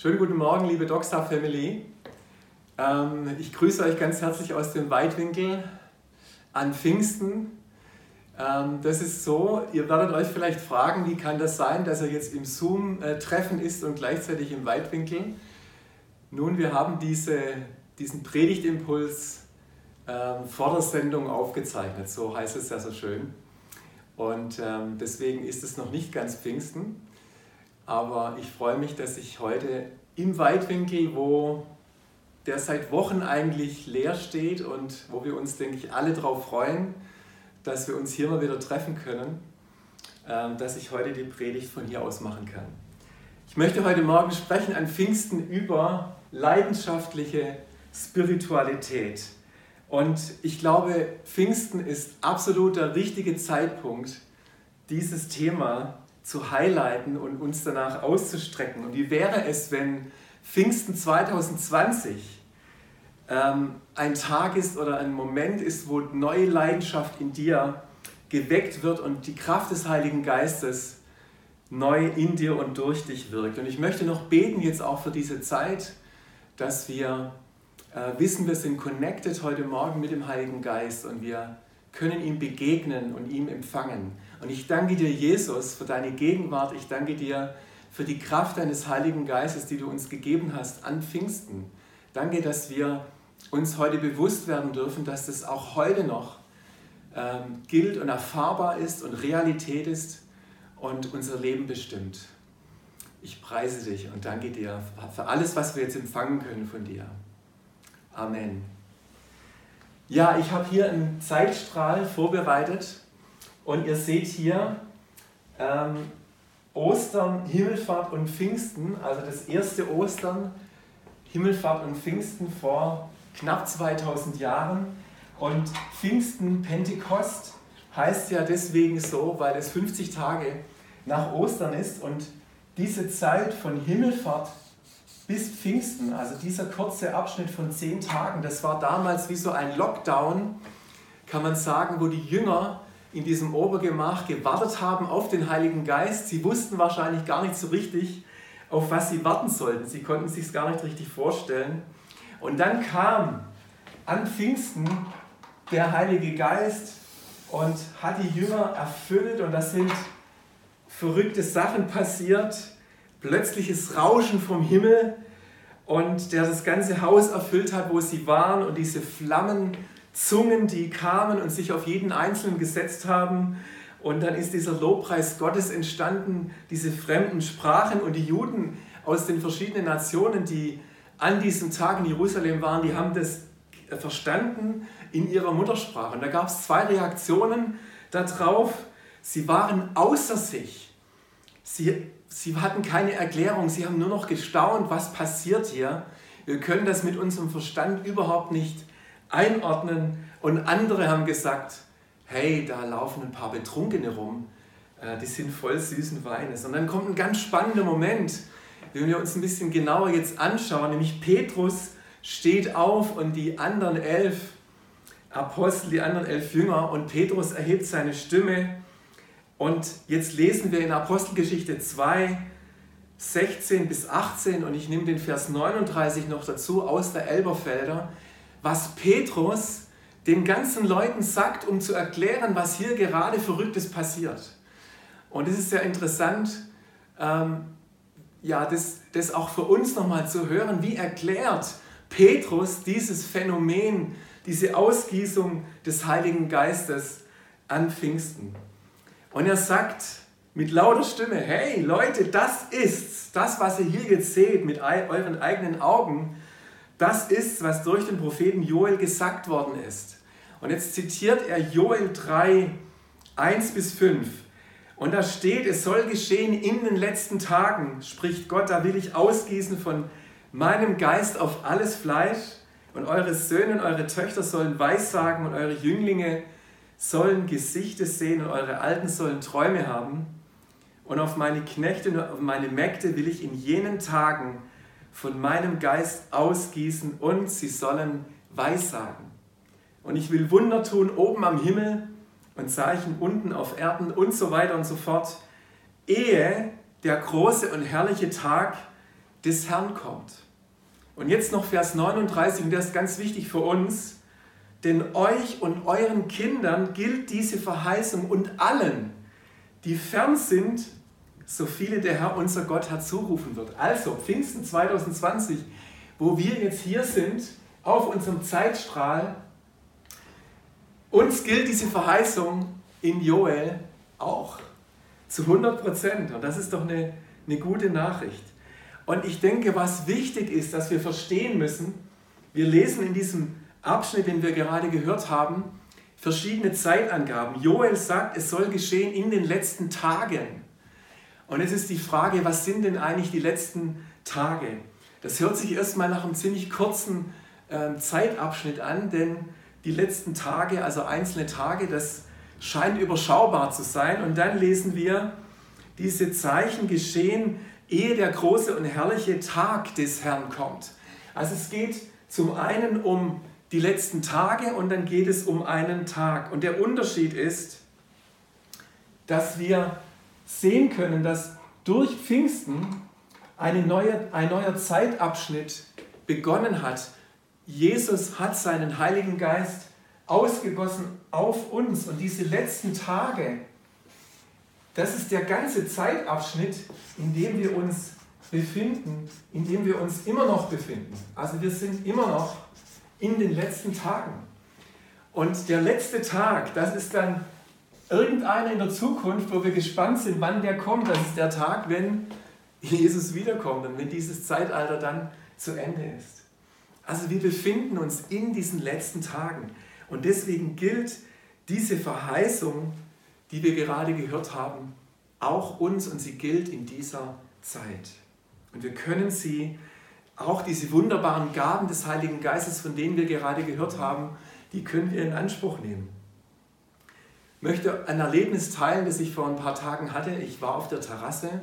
Schönen guten Morgen, liebe Docstar Family. Ähm, ich grüße euch ganz herzlich aus dem Weitwinkel an Pfingsten. Ähm, das ist so, ihr werdet euch vielleicht fragen, wie kann das sein, dass er jetzt im Zoom-Treffen ist und gleichzeitig im Weitwinkel? Nun, wir haben diese, diesen Predigtimpuls ähm, vor der Sendung aufgezeichnet, so heißt es ja so schön. Und deswegen ist es noch nicht ganz Pfingsten. Aber ich freue mich, dass ich heute im Weitwinkel, wo der seit Wochen eigentlich leer steht und wo wir uns, denke ich, alle darauf freuen, dass wir uns hier mal wieder treffen können, ähm, dass ich heute die Predigt von hier aus machen kann. Ich möchte heute Morgen sprechen an Pfingsten über leidenschaftliche Spiritualität. Und ich glaube, Pfingsten ist absolut der richtige Zeitpunkt, dieses Thema zu highlighten und uns danach auszustrecken. Und wie wäre es, wenn Pfingsten 2020 ähm, ein Tag ist oder ein Moment ist, wo neue Leidenschaft in dir geweckt wird und die Kraft des Heiligen Geistes neu in dir und durch dich wirkt. Und ich möchte noch beten jetzt auch für diese Zeit, dass wir äh, wissen, wir sind connected heute Morgen mit dem Heiligen Geist und wir können ihm begegnen und ihm empfangen. Und ich danke dir, Jesus, für deine Gegenwart. Ich danke dir für die Kraft deines Heiligen Geistes, die du uns gegeben hast an Pfingsten. Danke, dass wir uns heute bewusst werden dürfen, dass das auch heute noch ähm, gilt und erfahrbar ist und Realität ist und unser Leben bestimmt. Ich preise dich und danke dir für alles, was wir jetzt empfangen können von dir. Amen. Ja, ich habe hier einen Zeitstrahl vorbereitet und ihr seht hier ähm, Ostern, Himmelfahrt und Pfingsten, also das erste Ostern, Himmelfahrt und Pfingsten vor knapp 2000 Jahren. Und Pfingsten, Pentekost, heißt ja deswegen so, weil es 50 Tage nach Ostern ist und diese Zeit von Himmelfahrt bis Pfingsten, also dieser kurze Abschnitt von zehn Tagen, das war damals wie so ein Lockdown, kann man sagen, wo die Jünger in diesem Obergemach gewartet haben auf den Heiligen Geist. Sie wussten wahrscheinlich gar nicht so richtig, auf was sie warten sollten. Sie konnten sich gar nicht richtig vorstellen. Und dann kam an Pfingsten der Heilige Geist und hat die Jünger erfüllt und das sind verrückte Sachen passiert plötzliches Rauschen vom Himmel und der das ganze Haus erfüllt hat, wo sie waren und diese Flammenzungen, die kamen und sich auf jeden Einzelnen gesetzt haben. Und dann ist dieser Lobpreis Gottes entstanden, diese fremden Sprachen und die Juden aus den verschiedenen Nationen, die an diesem Tag in Jerusalem waren, die haben das verstanden in ihrer Muttersprache. Und da gab es zwei Reaktionen darauf. Sie waren außer sich. Sie sie hatten keine Erklärung, sie haben nur noch gestaunt, was passiert hier. Wir können das mit unserem Verstand überhaupt nicht einordnen. Und andere haben gesagt, hey, da laufen ein paar Betrunkene rum, äh, die sind voll süßen Weines. Und dann kommt ein ganz spannender Moment, wenn wir uns ein bisschen genauer jetzt anschauen, nämlich Petrus steht auf und die anderen elf Apostel, die anderen elf Jünger und Petrus erhebt seine Stimme. Und jetzt lesen wir in Apostelgeschichte 2, 16 bis 18 und ich nehme den Vers 39 noch dazu aus der Elberfelder, was Petrus den ganzen Leuten sagt, um zu erklären, was hier gerade Verrücktes passiert. Und es ist sehr interessant, ähm, ja, das, das auch für uns nochmal zu hören, wie erklärt Petrus dieses Phänomen, diese Ausgießung des Heiligen Geistes an Pfingsten. Und er sagt mit lauter Stimme, hey Leute, das ist das, was ihr hier jetzt seht mit euren eigenen Augen, das ist, was durch den Propheten Joel gesagt worden ist. Und jetzt zitiert er Joel 3, 1 bis 5. Und da steht, es soll geschehen in den letzten Tagen, spricht Gott, da will ich ausgießen von meinem Geist auf alles Fleisch und eure Söhne und eure Töchter sollen Weissagen und eure Jünglinge sollen Gesichter sehen und eure Alten sollen Träume haben. Und auf meine Knechte und auf meine Mägde will ich in jenen Tagen von meinem Geist ausgießen und sie sollen Weissagen. Und ich will Wunder tun oben am Himmel und Zeichen unten auf Erden und so weiter und so fort, ehe der große und herrliche Tag des Herrn kommt. Und jetzt noch Vers 39, und der ist ganz wichtig für uns. Denn euch und euren Kindern gilt diese Verheißung und allen, die fern sind, so viele der Herr unser Gott hat zurufen wird. Also Pfingsten 2020, wo wir jetzt hier sind, auf unserem Zeitstrahl, uns gilt diese Verheißung in Joel auch zu 100 Prozent. Und das ist doch eine, eine gute Nachricht. Und ich denke, was wichtig ist, dass wir verstehen müssen, wir lesen in diesem Abschnitt, den wir gerade gehört haben, verschiedene Zeitangaben. Joel sagt, es soll geschehen in den letzten Tagen. Und es ist die Frage, was sind denn eigentlich die letzten Tage? Das hört sich erstmal nach einem ziemlich kurzen äh, Zeitabschnitt an, denn die letzten Tage, also einzelne Tage, das scheint überschaubar zu sein. Und dann lesen wir, diese Zeichen geschehen, ehe der große und herrliche Tag des Herrn kommt. Also es geht zum einen um die letzten Tage und dann geht es um einen Tag. Und der Unterschied ist, dass wir sehen können, dass durch Pfingsten eine neue, ein neuer Zeitabschnitt begonnen hat. Jesus hat seinen Heiligen Geist ausgegossen auf uns und diese letzten Tage, das ist der ganze Zeitabschnitt, in dem wir uns befinden, in dem wir uns immer noch befinden. Also wir sind immer noch in den letzten Tagen. Und der letzte Tag, das ist dann irgendeiner in der Zukunft, wo wir gespannt sind, wann der kommt. Das ist der Tag, wenn Jesus wiederkommt und wenn dieses Zeitalter dann zu Ende ist. Also wir befinden uns in diesen letzten Tagen. Und deswegen gilt diese Verheißung, die wir gerade gehört haben, auch uns und sie gilt in dieser Zeit. Und wir können sie, auch diese wunderbaren Gaben des Heiligen Geistes, von denen wir gerade gehört haben, die können wir in Anspruch nehmen möchte ein Erlebnis teilen, das ich vor ein paar Tagen hatte. Ich war auf der Terrasse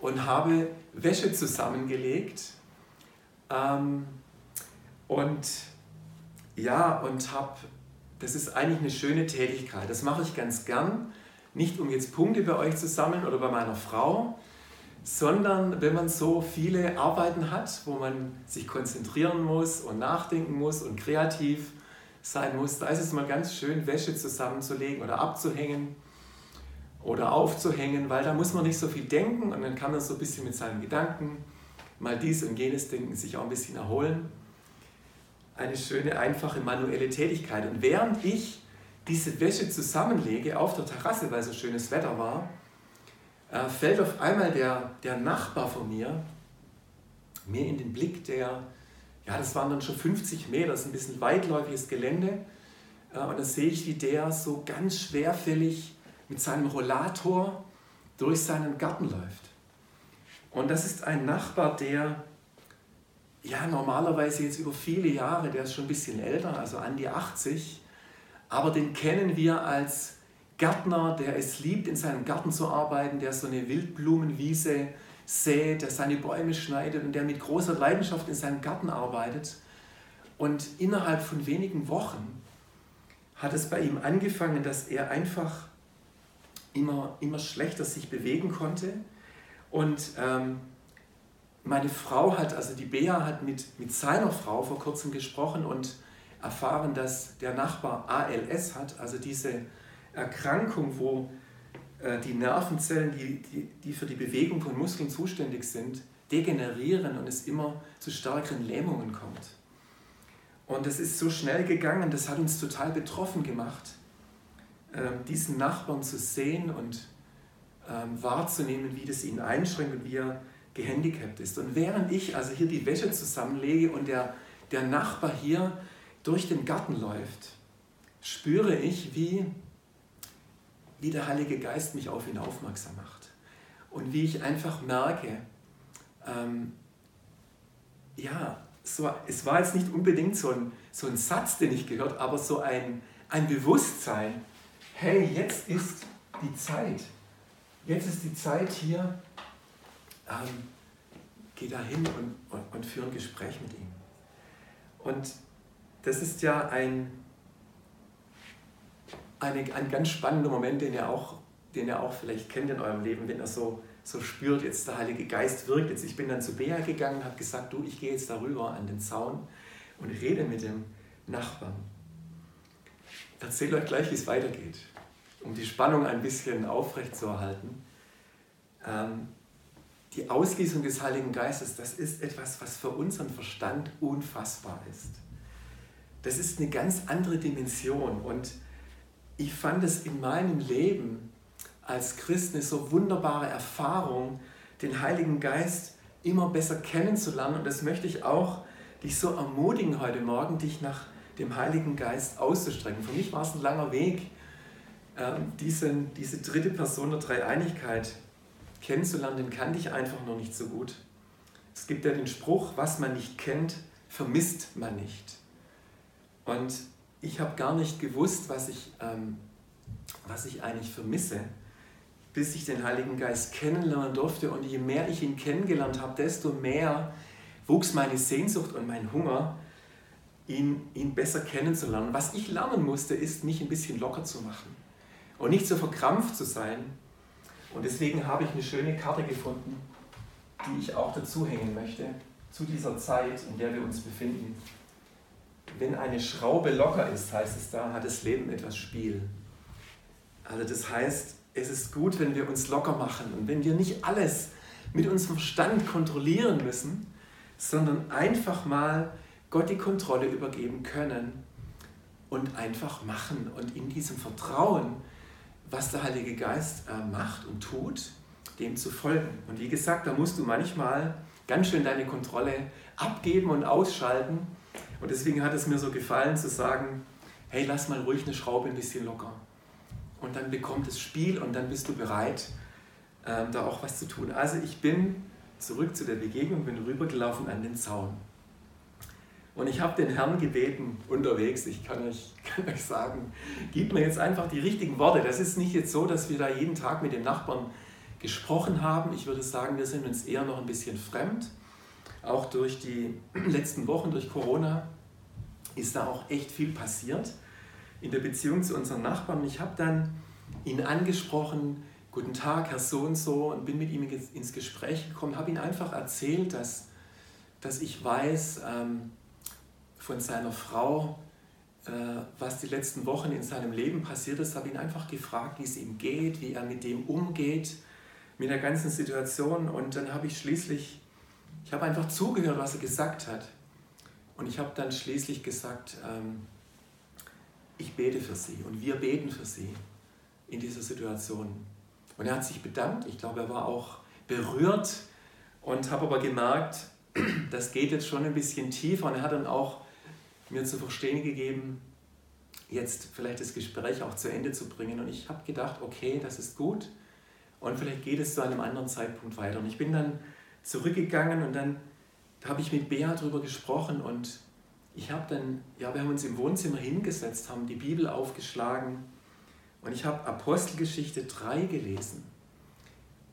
und habe Wäsche zusammengelegt. Ähm, und ja, und habe, das ist eigentlich eine schöne Tätigkeit. Das mache ich ganz gern. Nicht um jetzt Punkte bei euch zu sammeln oder bei meiner Frau, sondern wenn man so viele Arbeiten hat, wo man sich konzentrieren muss und nachdenken muss und kreativ sein muss, da ist es mal ganz schön, Wäsche zusammenzulegen oder abzuhängen oder aufzuhängen, weil da muss man nicht so viel denken und dann kann man so ein bisschen mit seinen Gedanken mal dies und jenes denken, sich auch ein bisschen erholen. Eine schöne, einfache manuelle Tätigkeit. Und während ich diese Wäsche zusammenlege auf der Terrasse, weil so schönes Wetter war, äh, fällt auf einmal der, der Nachbar von mir mir in den Blick, der ja, das waren dann schon 50 Meter, das ist ein bisschen weitläufiges Gelände. Äh, und da sehe ich, wie der so ganz schwerfällig mit seinem Rollator durch seinen Garten läuft. Und das ist ein Nachbar, der ja normalerweise jetzt über viele Jahre, der ist schon ein bisschen älter, also an die 80, aber den kennen wir als Gärtner, der es liebt, in seinem Garten zu arbeiten, der so eine Wildblumenwiese sät, der seine Bäume schneidet und der mit großer Leidenschaft in seinem Garten arbeitet. Und innerhalb von wenigen Wochen hat es bei ihm angefangen, dass er einfach immer, immer schlechter sich bewegen konnte. Und ähm, meine Frau hat, also die Bea hat mit, mit seiner Frau vor kurzem gesprochen und erfahren, dass der Nachbar ALS hat, also diese Erkrankung, wo die Nervenzellen, die, die, die für die Bewegung von Muskeln zuständig sind, degenerieren und es immer zu stärkeren Lähmungen kommt. Und es ist so schnell gegangen, das hat uns total betroffen gemacht, ähm, diesen Nachbarn zu sehen und ähm, wahrzunehmen, wie das ihn einschränkt und wie er gehandicapt ist. Und während ich also hier die Wäsche zusammenlege und der, der Nachbar hier durch den Garten läuft, spüre ich, wie wie der Heilige Geist mich auf ihn aufmerksam macht. Und wie ich einfach merke, ähm, ja, so, es war jetzt nicht unbedingt so ein, so ein Satz, den ich gehört, aber so ein, ein Bewusstsein, hey, jetzt ist die Zeit. Jetzt ist die Zeit hier, ähm, geh da hin und, und, und führe ein Gespräch mit ihm. Und das ist ja ein, eine, ein ganz spannender Moment, den ihr, auch, den ihr auch vielleicht kennt in eurem Leben, wenn ihr so so spürt, jetzt der Heilige Geist wirkt. Jetzt, ich bin dann zu Bea gegangen und habe gesagt, du, ich gehe jetzt darüber an den Zaun und rede mit dem Nachbarn. Erzähle euch gleich, wie es weitergeht, um die Spannung ein bisschen aufrechtzuerhalten. Ähm, die Ausgießung des Heiligen Geistes, das ist etwas, was für unseren Verstand unfassbar ist. Das ist eine ganz andere Dimension und ich fand es in meinem Leben als Christ eine so wunderbare Erfahrung, den Heiligen Geist immer besser kennenzulernen. Und das möchte ich auch dich so ermutigen heute Morgen, dich nach dem Heiligen Geist auszustrecken. Für mich war es ein langer Weg, ähm, diese, diese dritte Person der Dreieinigkeit kennenzulernen. Den kannte ich einfach noch nicht so gut. Es gibt ja den Spruch, was man nicht kennt, vermisst man nicht. Und ich habe gar nicht gewusst, was ich, ähm, was ich eigentlich vermisse bis ich den Heiligen Geist kennenlernen durfte. Und je mehr ich ihn kennengelernt habe, desto mehr wuchs meine Sehnsucht und mein Hunger, ihn, ihn besser kennenzulernen. Was ich lernen musste, ist, mich ein bisschen locker zu machen und nicht so verkrampft zu sein. Und deswegen habe ich eine schöne Karte gefunden, die ich auch dazu hängen möchte, zu dieser Zeit, in der wir uns befinden. Wenn eine Schraube locker ist, heißt es da, hat das Leben etwas Spiel. Also das heißt, es ist gut, wenn wir uns locker machen und wenn wir nicht alles mit unserem Verstand kontrollieren müssen, sondern einfach mal Gott die Kontrolle übergeben können und einfach machen und in diesem Vertrauen, was der Heilige Geist äh, macht und tut, dem zu folgen. Und wie gesagt, da musst du manchmal ganz schön deine Kontrolle abgeben und ausschalten. Und deswegen hat es mir so gefallen zu sagen, hey, lass mal ruhig eine Schraube ein bisschen locker und dann bekommt es Spiel und dann bist du bereit, ähm, da auch was zu tun. Also ich bin zurück zu der Begegnung, bin rübergelaufen an den Zaun. Und ich habe den Herrn gebeten unterwegs, ich kann euch, kann euch sagen, gib mir jetzt einfach die richtigen Worte. Das ist nicht jetzt so, dass wir da jeden Tag mit dem Nachbarn gesprochen haben. Ich würde sagen, wir sind uns eher noch ein bisschen fremd. Auch durch die letzten Wochen, durch Corona, ist da auch echt viel passiert in der Beziehung zu unseren Nachbarn. Ich habe dann ihn angesprochen, guten Tag, Herr so und so, und bin mit ihm ins Gespräch gekommen, habe ihm einfach erzählt, dass, dass ich weiß ähm, von seiner Frau, äh, was die letzten Wochen in seinem Leben passiert ist, habe ihn einfach gefragt, wie es ihm geht, wie er mit dem umgeht, mit der ganzen Situation. Und dann habe ich schließlich, ich habe einfach zugehört, was er gesagt hat. Und ich habe dann schließlich gesagt, ähm, ich bete für sie und wir beten für sie in dieser Situation. Und er hat sich bedankt, ich glaube, er war auch berührt und habe aber gemerkt, das geht jetzt schon ein bisschen tiefer und er hat dann auch mir zu verstehen gegeben, jetzt vielleicht das Gespräch auch zu Ende zu bringen. Und ich habe gedacht, okay, das ist gut und vielleicht geht es zu einem anderen Zeitpunkt weiter. Und ich bin dann zurückgegangen und dann habe ich mit Bea darüber gesprochen und ich habe dann, ja, wir haben uns im Wohnzimmer hingesetzt, haben die Bibel aufgeschlagen und ich habe Apostelgeschichte 3 gelesen.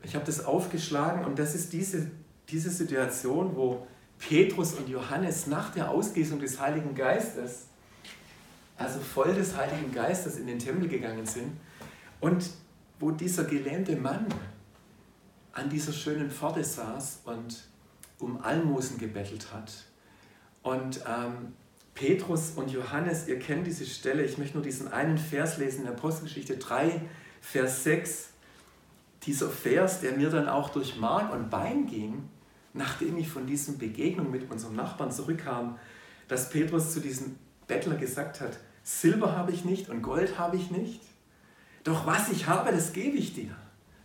Ich habe das aufgeschlagen und das ist diese, diese Situation, wo Petrus und Johannes nach der Ausgießung des Heiligen Geistes, also voll des Heiligen Geistes in den Tempel gegangen sind und wo dieser gelähmte Mann an dieser schönen Pforte saß und um Almosen gebettelt hat und ähm, Petrus und Johannes, ihr kennt diese Stelle, ich möchte nur diesen einen Vers lesen in Apostelgeschichte 3, Vers 6. Dieser Vers, der mir dann auch durch Mark und Bein ging, nachdem ich von diesen Begegnung mit unserem Nachbarn zurückkam, dass Petrus zu diesem Bettler gesagt hat, Silber habe ich nicht und Gold habe ich nicht, doch was ich habe, das gebe ich dir.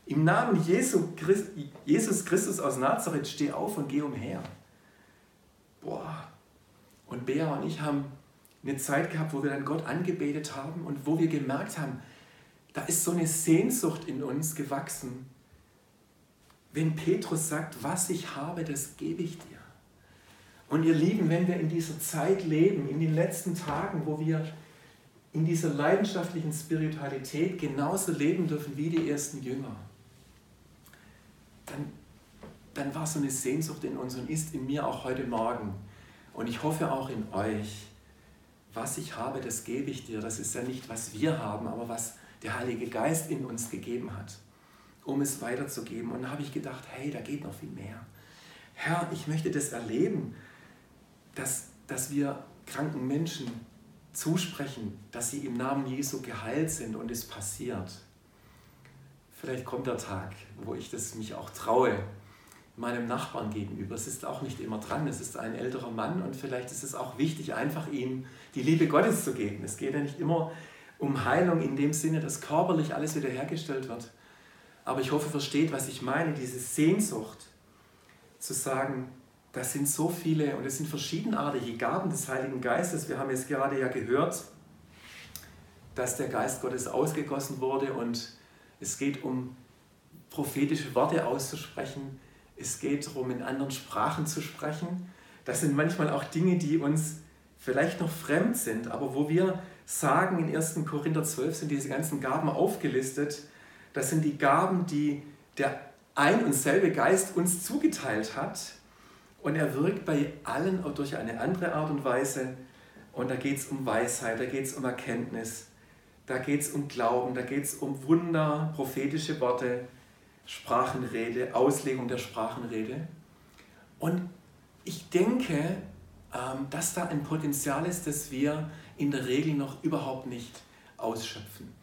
Im Namen Jesu Christ, Jesus Christus aus Nazareth steh auf und geh umher. Boah, und Bea und ich haben eine Zeit gehabt, wo wir dann Gott angebetet haben und wo wir gemerkt haben, da ist so eine Sehnsucht in uns gewachsen. Wenn Petrus sagt, was ich habe, das gebe ich dir. Und ihr Lieben, wenn wir in dieser Zeit leben, in den letzten Tagen, wo wir in dieser leidenschaftlichen Spiritualität genauso leben dürfen wie die ersten Jünger, dann, dann war so eine Sehnsucht in uns und ist in mir auch heute Morgen und ich hoffe auch in euch, was ich habe, das gebe ich dir. Das ist ja nicht, was wir haben, aber was der Heilige Geist in uns gegeben hat. um es weiterzugeben. Und da habe ich gedacht, hey, da geht noch viel mehr. Herr, ich möchte das erleben, dass, dass wir kranken Menschen zusprechen, dass sie im Namen Jesu geheilt sind und es passiert. Vielleicht kommt der Tag, wo ich das mich auch traue, meinem Nachbarn gegenüber. Es ist auch nicht immer dran, es ist ein älterer Mann und vielleicht ist es auch wichtig, einfach ihm die Liebe Gottes zu geben. Es geht ja nicht immer um Heilung in dem Sinne, dass körperlich alles wiederhergestellt wird. Aber ich hoffe, versteht, was ich meine, diese Sehnsucht zu sagen, das sind so viele und es sind verschiedenartige Gaben des Heiligen Geistes. Wir haben jetzt gerade ja gehört, dass der Geist Gottes ausgegossen wurde und es geht um prophetische Worte auszusprechen. Es geht darum, in anderen Sprachen zu sprechen. Das sind manchmal auch Dinge, die uns vielleicht noch fremd sind, aber wo wir sagen, in 1. Korinther 12 sind diese ganzen Gaben aufgelistet. Das sind die Gaben, die der ein und selbe Geist uns zugeteilt hat. Und er wirkt bei allen auch durch eine andere Art und Weise. Und da geht es um Weisheit, da geht es um Erkenntnis, da geht es um Glauben, da geht es um Wunder, prophetische Worte, Sprachenrede, Auslegung der Sprachenrede. Und ich denke, ähm, dass da ein Potenzial ist, das wir in der Regel noch überhaupt nicht ausschöpfen.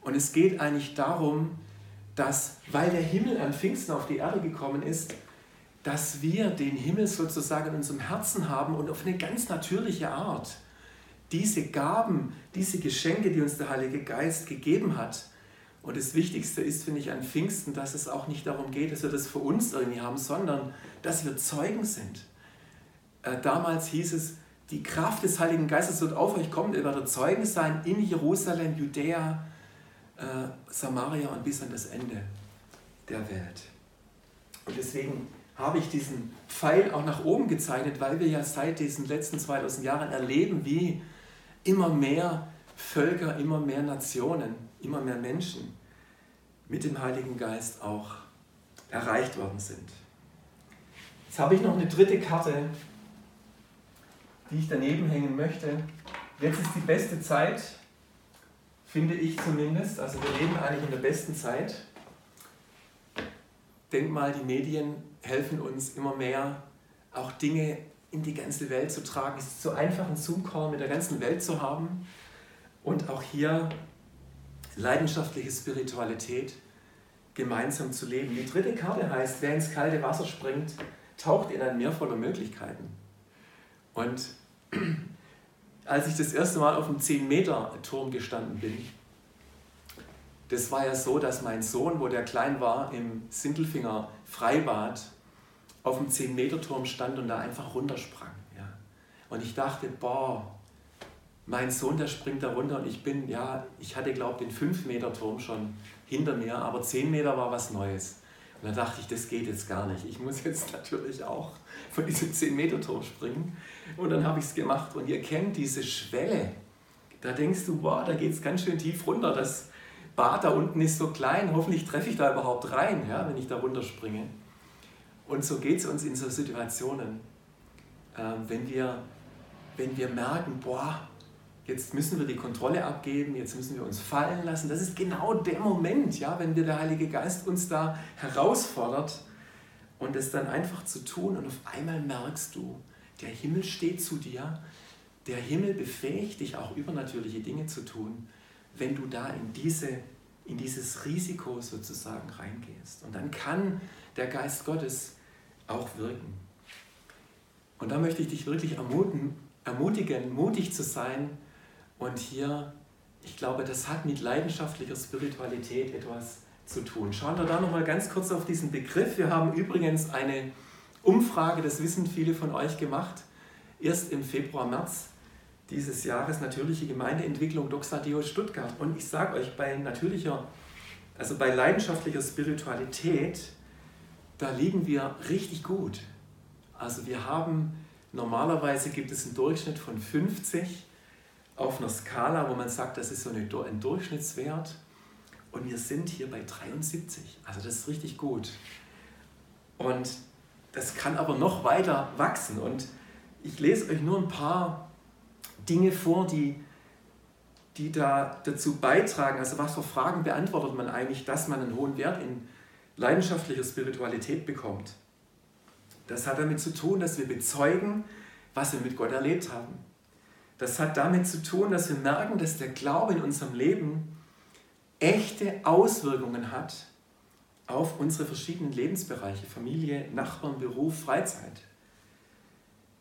Und es geht eigentlich darum, dass, weil der Himmel an Pfingsten auf die Erde gekommen ist, dass wir den Himmel sozusagen in unserem Herzen haben und auf eine ganz natürliche Art diese Gaben, diese Geschenke, die uns der Heilige Geist gegeben hat. Und das Wichtigste ist, finde ich, an Pfingsten, dass es auch nicht darum geht, dass wir das für uns irgendwie haben, sondern dass wir Zeugen sind. Äh, damals hieß es, die Kraft des Heiligen Geistes wird auf euch kommen, ihr werdet Zeugen sein in Jerusalem, Judäa, äh, Samaria und bis an das Ende der Welt. Und deswegen habe ich diesen Pfeil auch nach oben gezeichnet, weil wir ja seit diesen letzten 2000 Jahren erleben, wie immer mehr Völker, immer mehr Nationen, immer mehr Menschen mit dem Heiligen Geist auch erreicht worden sind. Jetzt habe ich noch eine dritte Karte, die ich daneben hängen möchte. Jetzt ist die beste Zeit, finde ich zumindest. Also wir leben eigentlich in der besten Zeit. Denk mal, die Medien helfen uns immer mehr, auch Dinge in die ganze Welt zu tragen. Es ist so einfach, einen Zoom-Call mit der ganzen Welt zu haben. Und auch hier leidenschaftliche Spiritualität gemeinsam zu leben. Die dritte Karte heißt, wer ins kalte Wasser springt, taucht in ein Meer voller Möglichkeiten. Und als ich das erste Mal auf dem 10-Meter-Turm gestanden bin, das war ja so, dass mein Sohn, wo der klein war, im Sindelfinger Freibad auf dem 10-Meter-Turm stand und da einfach runtersprang. Ja. Und ich dachte, boah, mein Sohn, der springt da runter und ich bin, ja, ich hatte, glaube den 5-Meter-Turm schon hinter mir, aber 10 Meter war was Neues. Und da dachte ich, das geht jetzt gar nicht. Ich muss jetzt natürlich auch von diesem 10-Meter-Turm springen. Und dann habe ich es gemacht. Und ihr kennt diese Schwelle. Da denkst du, boah, da geht es ganz schön tief runter. Das Bad da unten ist so klein. Hoffentlich treffe ich da überhaupt rein, ja, wenn ich da runterspringe. Und so geht es uns in so Situationen. Ähm, wenn, wir, wenn wir merken, boah, jetzt müssen wir die Kontrolle abgeben, jetzt müssen wir uns fallen lassen. Das ist genau der Moment, ja, wenn wir der Heilige Geist uns da herausfordert und es dann einfach zu tun und auf einmal merkst du, der Himmel steht zu dir, der Himmel befähigt dich auch übernatürliche Dinge zu tun, wenn du da in, diese, in dieses Risiko sozusagen reingehst. Und dann kann der Geist Gottes auch wirken. Und da möchte ich dich wirklich ermutigen, ermutigen mutig zu sein, und hier, ich glaube, das hat mit leidenschaftlicher Spiritualität etwas zu tun. Schauen wir da nochmal ganz kurz auf diesen Begriff. Wir haben übrigens eine Umfrage, das wissen viele von euch gemacht, erst im Februar, März dieses Jahres, natürliche Gemeindeentwicklung Doxadio Stuttgart. Und ich sage euch, bei natürlicher, also bei leidenschaftlicher Spiritualität, da liegen wir richtig gut. Also wir haben, normalerweise gibt es einen Durchschnitt von 50 auf einer Skala, wo man sagt, das ist so ein Durchschnittswert. Und wir sind hier bei 73. Also das ist richtig gut. Und das kann aber noch weiter wachsen. Und ich lese euch nur ein paar Dinge vor, die, die da dazu beitragen. Also was für Fragen beantwortet man eigentlich, dass man einen hohen Wert in leidenschaftlicher Spiritualität bekommt, das hat damit zu tun, dass wir bezeugen, was wir mit Gott erlebt haben. Das hat damit zu tun, dass wir merken, dass der Glaube in unserem Leben echte Auswirkungen hat auf unsere verschiedenen Lebensbereiche, Familie, Nachbarn, Beruf, Freizeit.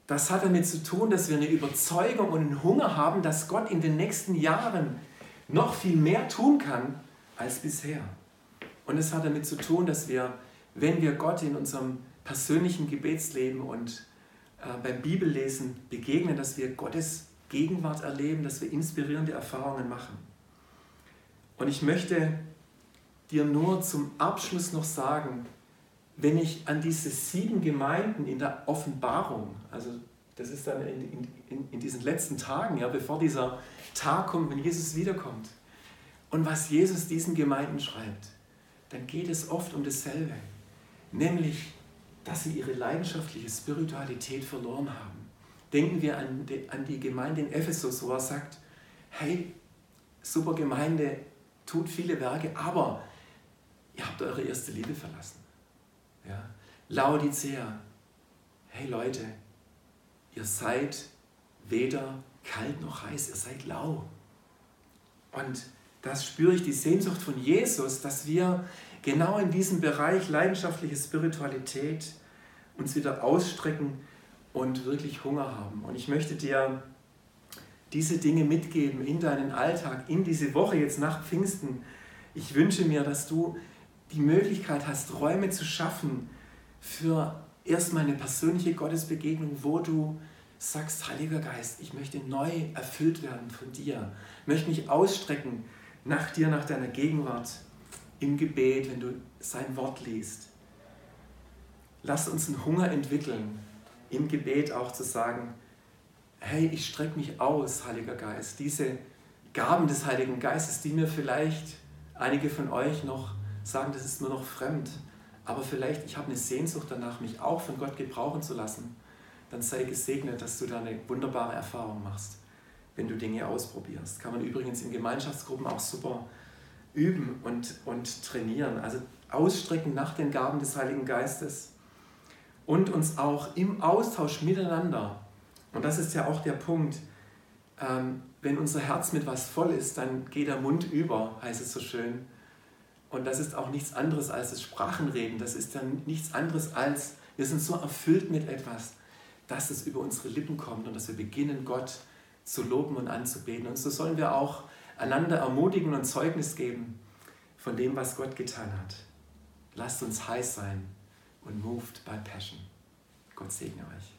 Das hat damit zu tun, dass wir eine Überzeugung und einen Hunger haben, dass Gott in den nächsten Jahren noch viel mehr tun kann als bisher. Und es hat damit zu tun, dass wir, wenn wir Gott in unserem persönlichen Gebetsleben und äh, beim Bibellesen begegnen, dass wir Gottes Gegenwart erleben, dass wir inspirierende Erfahrungen machen. Und ich möchte dir nur zum Abschluss noch sagen, wenn ich an diese sieben Gemeinden in der Offenbarung, also das ist dann in, in, in diesen letzten Tagen, ja, bevor dieser Tag kommt, wenn Jesus wiederkommt, und was Jesus diesen Gemeinden schreibt, dann geht es oft um dasselbe, nämlich, dass sie ihre leidenschaftliche Spiritualität verloren haben. Denken wir an die, an die Gemeinde in Ephesus, wo er sagt, hey, super Gemeinde, tut viele Werke, aber ihr habt eure erste Liebe verlassen. Ja? Laodicea, hey Leute, ihr seid weder kalt noch heiß, ihr seid lau. Und das spüre ich die Sehnsucht von Jesus, dass wir genau in diesem Bereich leidenschaftliche Spiritualität uns wieder ausstrecken und wirklich Hunger haben. Und ich möchte dir diese Dinge mitgeben in deinen Alltag, in diese Woche jetzt nach Pfingsten. Ich wünsche mir, dass du die Möglichkeit hast, Räume zu schaffen für erstmal eine persönliche Gottesbegegnung, wo du sagst, Heiliger Geist, ich möchte neu erfüllt werden von dir, möchte mich ausstrecken nach dir, nach deiner Gegenwart im Gebet, wenn du sein Wort liest. Lass uns einen Hunger entwickeln, im Gebet auch zu sagen, hey, ich strecke mich aus, Heiliger Geist. Diese Gaben des Heiligen Geistes, die mir vielleicht einige von euch noch sagen, das ist mir noch fremd, aber vielleicht ich habe eine Sehnsucht danach, mich auch von Gott gebrauchen zu lassen, dann sei gesegnet, dass du da eine wunderbare Erfahrung machst, wenn du Dinge ausprobierst. Kann man übrigens in Gemeinschaftsgruppen auch super üben und, und trainieren. Also ausstrecken nach den Gaben des Heiligen Geistes und uns auch im Austausch miteinander, und das ist ja auch der Punkt, ähm, wenn unser Herz mit was voll ist, dann geht der Mund über, heißt es so schön. Und das ist auch nichts anderes als das Sprachenreden. Das ist dann nichts anderes als, wir sind so erfüllt mit etwas, dass es über unsere Lippen kommt und dass wir beginnen, Gott zu loben und anzubeten. Und so sollen wir auch einander ermutigen und Zeugnis geben von dem, was Gott getan hat. Lasst uns heiß sein und moved by passion. Gott segne euch.